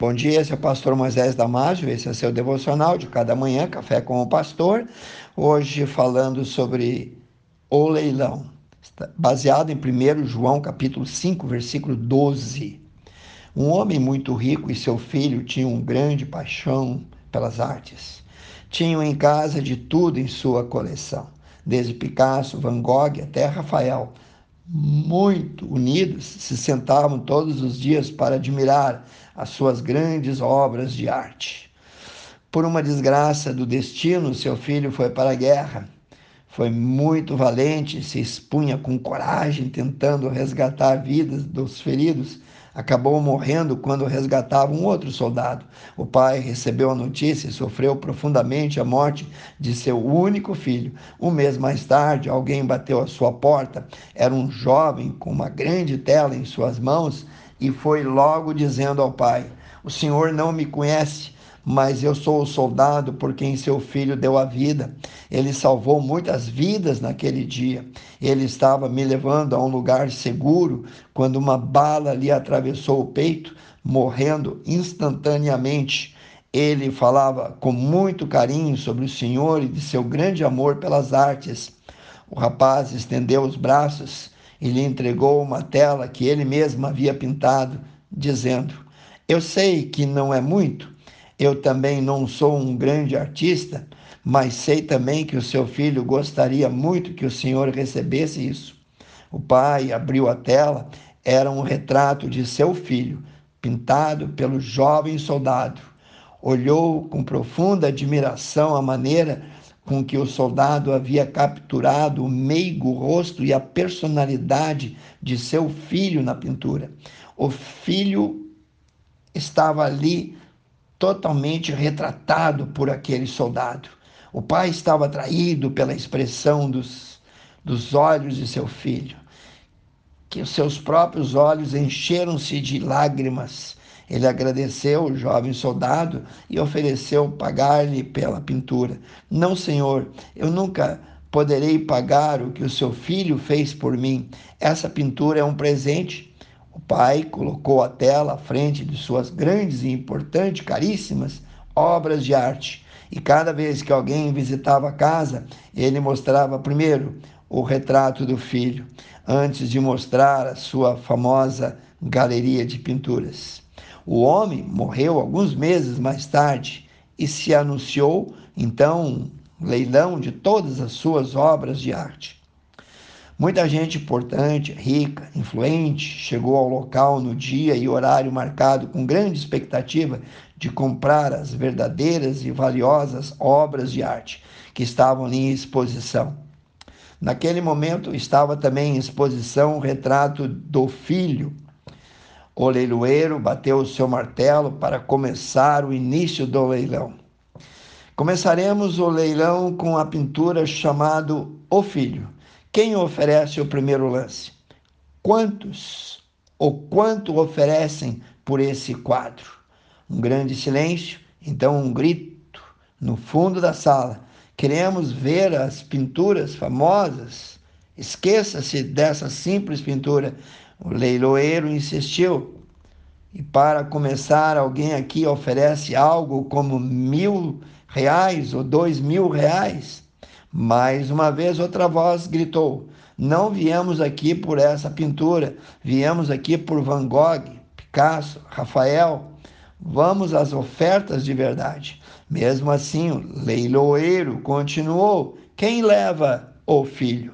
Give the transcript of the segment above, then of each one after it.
Bom dia, é o pastor Moisés Damásio, esse é seu devocional de cada manhã, Café com o Pastor. Hoje falando sobre o leilão, baseado em 1 João capítulo 5, versículo 12. Um homem muito rico e seu filho tinham um grande paixão pelas artes. Tinham em casa de tudo em sua coleção, desde Picasso, Van Gogh até Rafael, muito unidos, se sentavam todos os dias para admirar as suas grandes obras de arte. Por uma desgraça do destino, seu filho foi para a guerra. Foi muito valente, se expunha com coragem, tentando resgatar vidas dos feridos acabou morrendo quando resgatava um outro soldado. O pai recebeu a notícia e sofreu profundamente a morte de seu único filho. Um mês mais tarde, alguém bateu à sua porta. Era um jovem com uma grande tela em suas mãos e foi logo dizendo ao pai: O senhor não me conhece mas eu sou o soldado por quem seu filho deu a vida. Ele salvou muitas vidas naquele dia. Ele estava me levando a um lugar seguro quando uma bala lhe atravessou o peito, morrendo instantaneamente. Ele falava com muito carinho sobre o Senhor e de seu grande amor pelas artes. O rapaz estendeu os braços e lhe entregou uma tela que ele mesmo havia pintado, dizendo: Eu sei que não é muito eu também não sou um grande artista, mas sei também que o seu filho gostaria muito que o senhor recebesse isso. O pai abriu a tela, era um retrato de seu filho, pintado pelo jovem soldado. Olhou com profunda admiração a maneira com que o soldado havia capturado o meigo rosto e a personalidade de seu filho na pintura. O filho estava ali totalmente retratado por aquele soldado. O pai estava atraído pela expressão dos, dos olhos de seu filho, que os seus próprios olhos encheram-se de lágrimas. Ele agradeceu o jovem soldado e ofereceu pagar-lhe pela pintura. Não, senhor, eu nunca poderei pagar o que o seu filho fez por mim. Essa pintura é um presente o pai colocou a tela à frente de suas grandes e importantes, caríssimas obras de arte. E cada vez que alguém visitava a casa, ele mostrava primeiro o retrato do filho, antes de mostrar a sua famosa galeria de pinturas. O homem morreu alguns meses mais tarde e se anunciou então um leilão de todas as suas obras de arte. Muita gente importante, rica, influente chegou ao local no dia e horário marcado com grande expectativa de comprar as verdadeiras e valiosas obras de arte que estavam ali em exposição. Naquele momento estava também em exposição o retrato do filho. O leiloeiro bateu o seu martelo para começar o início do leilão. Começaremos o leilão com a pintura chamado O Filho quem oferece o primeiro lance? Quantos ou quanto oferecem por esse quadro? Um grande silêncio, então um grito no fundo da sala. Queremos ver as pinturas famosas. Esqueça-se dessa simples pintura. O leiloeiro insistiu. E para começar, alguém aqui oferece algo como mil reais ou dois mil reais. Mais uma vez, outra voz gritou: Não viemos aqui por essa pintura, viemos aqui por Van Gogh, Picasso, Rafael. Vamos às ofertas de verdade. Mesmo assim, o leiloeiro continuou: Quem leva o filho?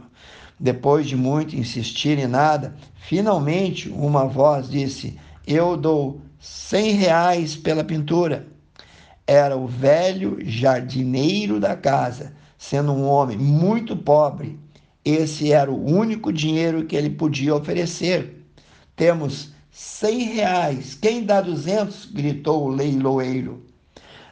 Depois de muito insistir em nada, finalmente uma voz disse: Eu dou cem reais pela pintura. Era o velho jardineiro da casa sendo um homem muito pobre, esse era o único dinheiro que ele podia oferecer. Temos cem reais. Quem dá duzentos? gritou o leiloeiro.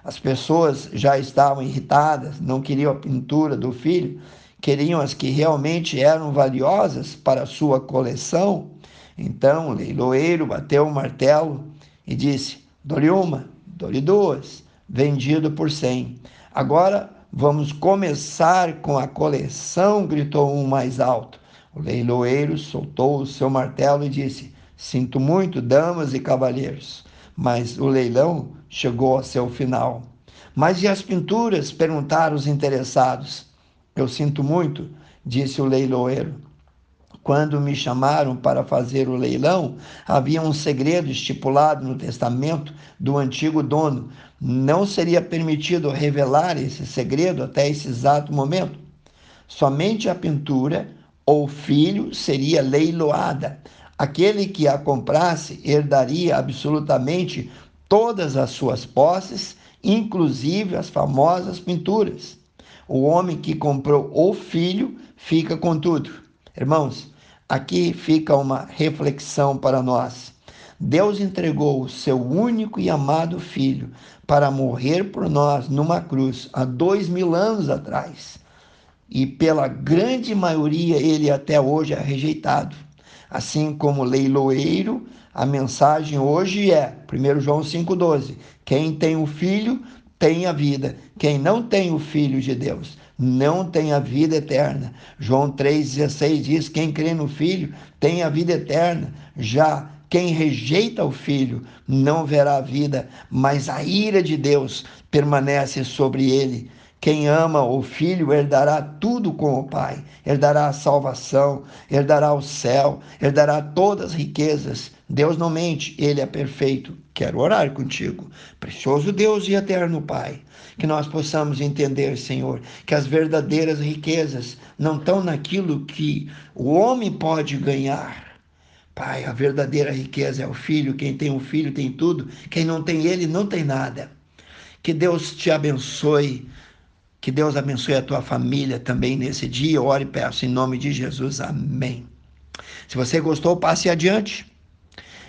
As pessoas já estavam irritadas, não queriam a pintura do filho, queriam as que realmente eram valiosas para sua coleção. Então o leiloeiro bateu o martelo e disse: Dou-lhe uma, dou-lhe duas, vendido por cem. Agora Vamos começar com a coleção, gritou um mais alto. O leiloeiro soltou o seu martelo e disse: Sinto muito, damas e cavalheiros, mas o leilão chegou a seu final. Mas e as pinturas? perguntaram os interessados. Eu sinto muito, disse o leiloeiro. Quando me chamaram para fazer o leilão, havia um segredo estipulado no testamento do antigo dono. Não seria permitido revelar esse segredo até esse exato momento. Somente a pintura ou filho seria leiloada. Aquele que a comprasse herdaria absolutamente todas as suas posses, inclusive as famosas pinturas. O homem que comprou o filho fica com tudo. Irmãos, aqui fica uma reflexão para nós. Deus entregou o seu único e amado filho para morrer por nós numa cruz há dois mil anos atrás. E pela grande maioria ele até hoje é rejeitado. Assim como leiloeiro, a mensagem hoje é, 1 João 5,12: quem tem o filho tem a vida, quem não tem o filho de Deus não tem a vida eterna. João 3,16 diz: quem crê no filho tem a vida eterna. Já quem rejeita o filho não verá a vida, mas a ira de Deus permanece sobre ele. Quem ama o Filho herdará tudo com o Pai, herdará a salvação, herdará o céu, herdará todas as riquezas. Deus não mente, Ele é perfeito. Quero orar contigo, precioso Deus e eterno Pai, que nós possamos entender, Senhor, que as verdadeiras riquezas não estão naquilo que o homem pode ganhar. Pai, a verdadeira riqueza é o filho. Quem tem o filho tem tudo. Quem não tem ele não tem nada. Que Deus te abençoe que Deus abençoe a tua família também nesse dia. Ore e peço em nome de Jesus. Amém. Se você gostou, passe adiante.